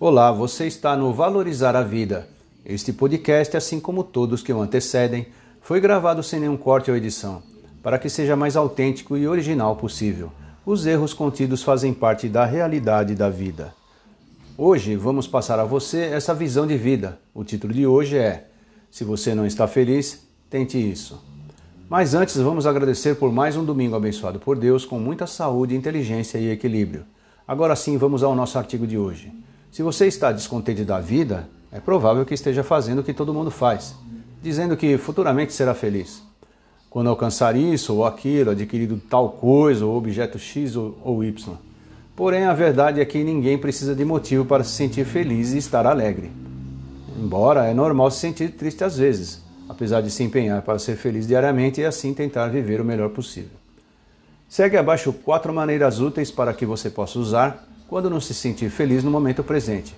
Olá, você está no Valorizar a Vida. Este podcast, assim como todos que o antecedem, foi gravado sem nenhum corte ou edição, para que seja mais autêntico e original possível. Os erros contidos fazem parte da realidade da vida. Hoje vamos passar a você essa visão de vida. O título de hoje é Se você não está feliz, tente isso. Mas antes vamos agradecer por mais um domingo abençoado por Deus com muita saúde, inteligência e equilíbrio. Agora sim, vamos ao nosso artigo de hoje. Se você está descontente da vida, é provável que esteja fazendo o que todo mundo faz, dizendo que futuramente será feliz. Quando alcançar isso ou aquilo, adquirido tal coisa ou objeto X ou Y. Porém, a verdade é que ninguém precisa de motivo para se sentir feliz e estar alegre. Embora é normal se sentir triste às vezes, apesar de se empenhar para ser feliz diariamente e assim tentar viver o melhor possível. Segue abaixo quatro maneiras úteis para que você possa usar quando não se sentir feliz no momento presente.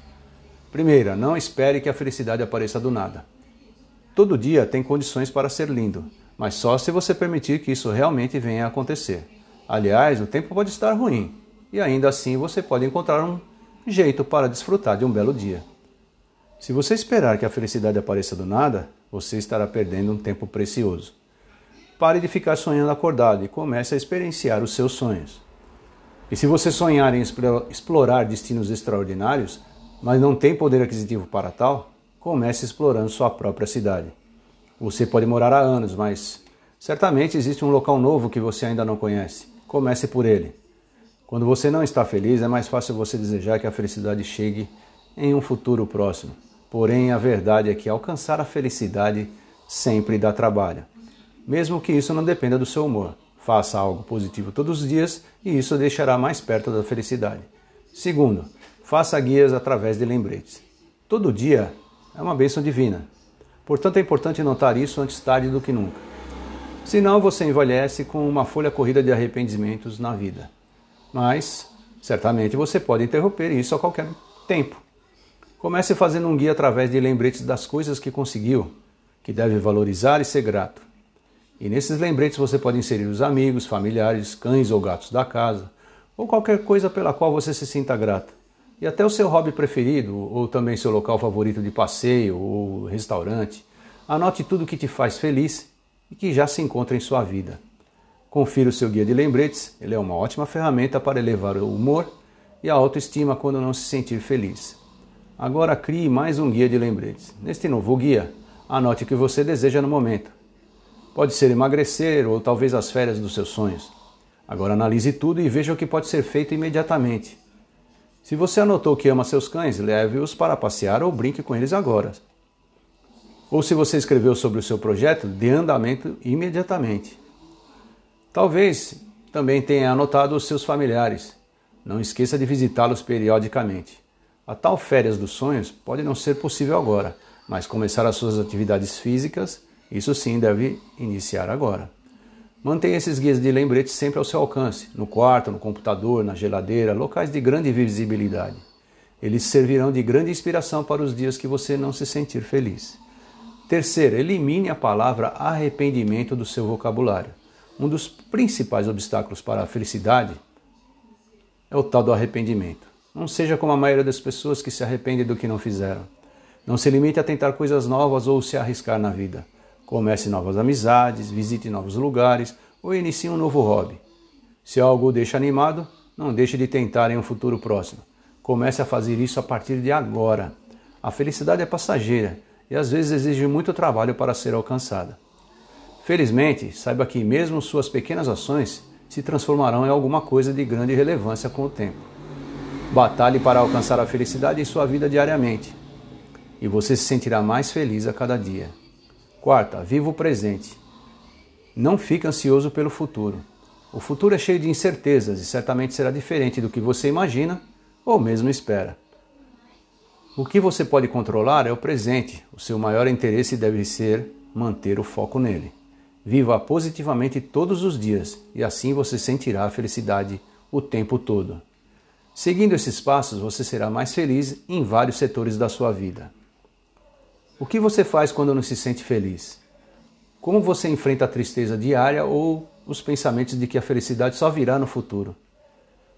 Primeira, não espere que a felicidade apareça do nada. Todo dia tem condições para ser lindo, mas só se você permitir que isso realmente venha a acontecer. Aliás, o tempo pode estar ruim, e ainda assim você pode encontrar um jeito para desfrutar de um belo dia. Se você esperar que a felicidade apareça do nada, você estará perdendo um tempo precioso. Pare de ficar sonhando acordado e comece a experienciar os seus sonhos. E se você sonhar em explorar destinos extraordinários, mas não tem poder aquisitivo para tal, comece explorando sua própria cidade. Você pode morar há anos, mas certamente existe um local novo que você ainda não conhece. Comece por ele. Quando você não está feliz, é mais fácil você desejar que a felicidade chegue em um futuro próximo. Porém, a verdade é que alcançar a felicidade sempre dá trabalho, mesmo que isso não dependa do seu humor. Faça algo positivo todos os dias e isso deixará mais perto da felicidade. Segundo, faça guias através de lembretes. Todo dia é uma bênção divina. Portanto, é importante notar isso antes tarde do que nunca. Senão, você envelhece com uma folha corrida de arrependimentos na vida. Mas, certamente, você pode interromper isso a qualquer tempo. Comece fazendo um guia através de lembretes das coisas que conseguiu, que deve valorizar e ser grato. E nesses lembretes você pode inserir os amigos, familiares, cães ou gatos da casa, ou qualquer coisa pela qual você se sinta grato. E até o seu hobby preferido, ou também seu local favorito de passeio ou restaurante. Anote tudo que te faz feliz e que já se encontra em sua vida. Confira o seu guia de lembretes, ele é uma ótima ferramenta para elevar o humor e a autoestima quando não se sentir feliz. Agora crie mais um guia de lembretes. Neste novo guia, anote o que você deseja no momento Pode ser emagrecer ou talvez as férias dos seus sonhos. Agora analise tudo e veja o que pode ser feito imediatamente. Se você anotou que ama seus cães, leve-os para passear ou brinque com eles agora. Ou se você escreveu sobre o seu projeto, dê andamento imediatamente. Talvez também tenha anotado os seus familiares. Não esqueça de visitá-los periodicamente. A tal férias dos sonhos pode não ser possível agora, mas começar as suas atividades físicas isso sim deve iniciar agora. Mantenha esses guias de lembrete sempre ao seu alcance, no quarto, no computador, na geladeira, locais de grande visibilidade. Eles servirão de grande inspiração para os dias que você não se sentir feliz. Terceiro, elimine a palavra arrependimento do seu vocabulário. Um dos principais obstáculos para a felicidade é o tal do arrependimento. Não seja como a maioria das pessoas que se arrependem do que não fizeram. Não se limite a tentar coisas novas ou se arriscar na vida. Comece novas amizades, visite novos lugares ou inicie um novo hobby. Se algo o deixa animado, não deixe de tentar em um futuro próximo. Comece a fazer isso a partir de agora. A felicidade é passageira e às vezes exige muito trabalho para ser alcançada. Felizmente, saiba que mesmo suas pequenas ações se transformarão em alguma coisa de grande relevância com o tempo. Batalhe para alcançar a felicidade em sua vida diariamente e você se sentirá mais feliz a cada dia. Quarta, viva o presente. Não fique ansioso pelo futuro. O futuro é cheio de incertezas e certamente será diferente do que você imagina ou mesmo espera. O que você pode controlar é o presente. O seu maior interesse deve ser manter o foco nele. Viva positivamente todos os dias e assim você sentirá a felicidade o tempo todo. Seguindo esses passos, você será mais feliz em vários setores da sua vida. O que você faz quando não se sente feliz? Como você enfrenta a tristeza diária ou os pensamentos de que a felicidade só virá no futuro?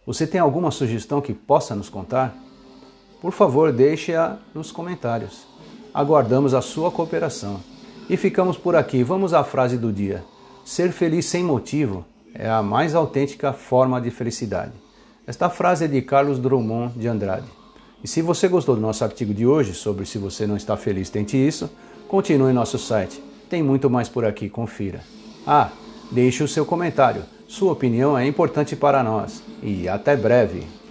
Você tem alguma sugestão que possa nos contar? Por favor, deixe-a nos comentários. Aguardamos a sua cooperação. E ficamos por aqui. Vamos à frase do dia. Ser feliz sem motivo é a mais autêntica forma de felicidade. Esta frase é de Carlos Drummond de Andrade. E se você gostou do nosso artigo de hoje sobre se você não está feliz, tente isso, continue em nosso site. Tem muito mais por aqui, confira. Ah, deixe o seu comentário. Sua opinião é importante para nós. E até breve!